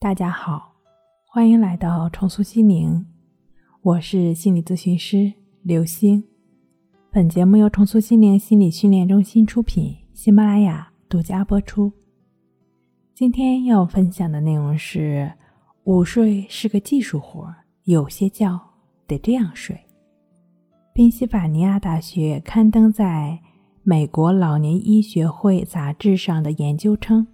大家好，欢迎来到重塑心灵，我是心理咨询师刘星。本节目由重塑心灵心理训练中心出品，喜马拉雅独家播出。今天要分享的内容是：午睡是个技术活，有些觉得这样睡。宾夕法尼亚大学刊登在美国老年医学会杂志上的研究称。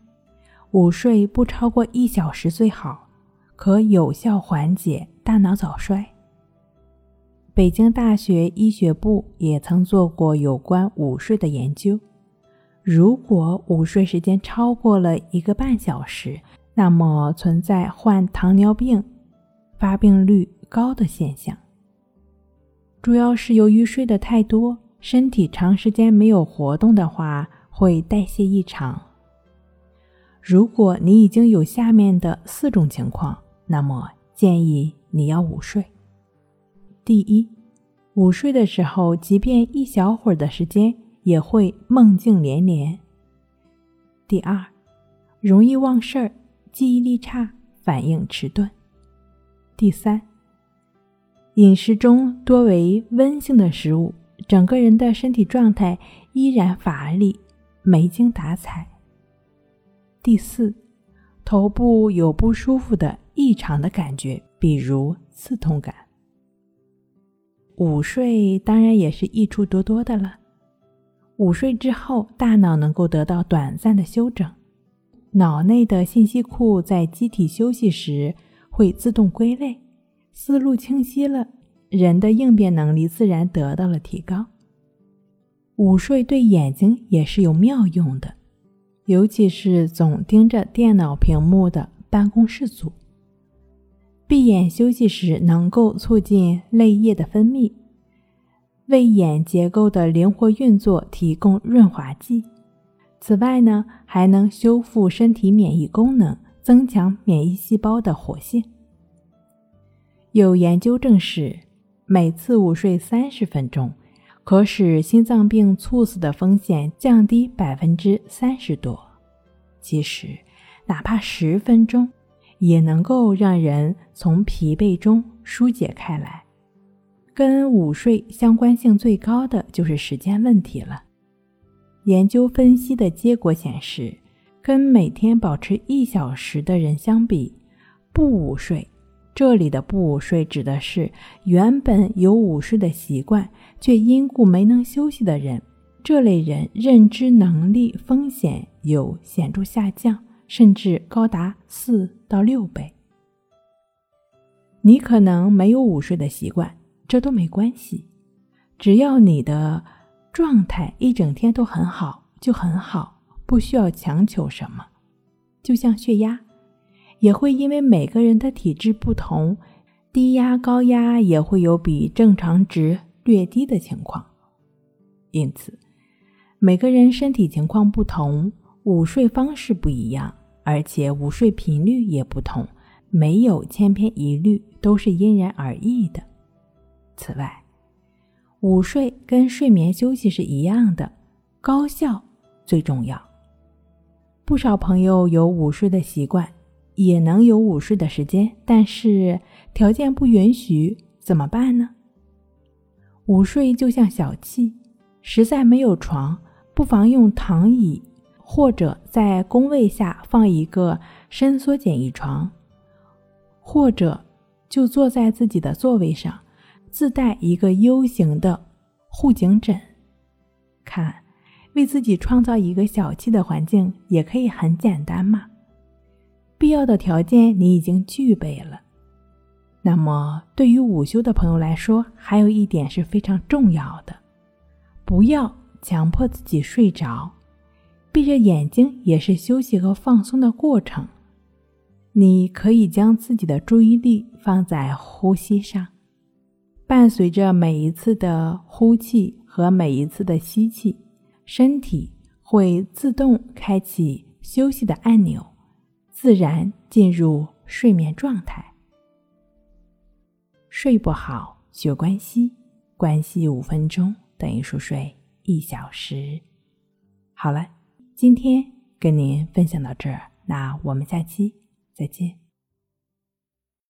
午睡不超过一小时最好，可有效缓解大脑早衰。北京大学医学部也曾做过有关午睡的研究。如果午睡时间超过了一个半小时，那么存在患糖尿病发病率高的现象。主要是由于睡得太多，身体长时间没有活动的话，会代谢异常。如果你已经有下面的四种情况，那么建议你要午睡。第一，午睡的时候，即便一小会儿的时间，也会梦境连连。第二，容易忘事儿，记忆力差，反应迟钝。第三，饮食中多为温性的食物，整个人的身体状态依然乏力，没精打采。第四，头部有不舒服的异常的感觉，比如刺痛感。午睡当然也是益处多多的了。午睡之后，大脑能够得到短暂的休整，脑内的信息库在机体休息时会自动归类，思路清晰了，人的应变能力自然得到了提高。午睡对眼睛也是有妙用的。尤其是总盯着电脑屏幕的办公室族，闭眼休息时能够促进泪液的分泌，为眼结构的灵活运作提供润滑剂。此外呢，还能修复身体免疫功能，增强免疫细胞的活性。有研究证实，每次午睡三十分钟。可使心脏病猝死的风险降低百分之三十多。其实，哪怕十分钟，也能够让人从疲惫中疏解开来。跟午睡相关性最高的就是时间问题了。研究分析的结果显示，跟每天保持一小时的人相比，不午睡。这里的不午睡指的是原本有午睡的习惯，却因故没能休息的人。这类人认知能力风险有显著下降，甚至高达四到六倍。你可能没有午睡的习惯，这都没关系，只要你的状态一整天都很好，就很好，不需要强求什么。就像血压。也会因为每个人的体质不同，低压高压也会有比正常值略低的情况。因此，每个人身体情况不同，午睡方式不一样，而且午睡频率也不同，没有千篇一律，都是因人而异的。此外，午睡跟睡眠休息是一样的，高效最重要。不少朋友有午睡的习惯。也能有午睡的时间，但是条件不允许，怎么办呢？午睡就像小憩，实在没有床，不妨用躺椅，或者在工位下放一个伸缩简易床，或者就坐在自己的座位上，自带一个 U 型的护颈枕。看，为自己创造一个小憩的环境，也可以很简单嘛。必要的条件你已经具备了，那么对于午休的朋友来说，还有一点是非常重要的，不要强迫自己睡着，闭着眼睛也是休息和放松的过程。你可以将自己的注意力放在呼吸上，伴随着每一次的呼气和每一次的吸气，身体会自动开启休息的按钮。自然进入睡眠状态。睡不好学关系，关系五分钟等于熟睡一小时。好了，今天跟您分享到这儿，那我们下期再见。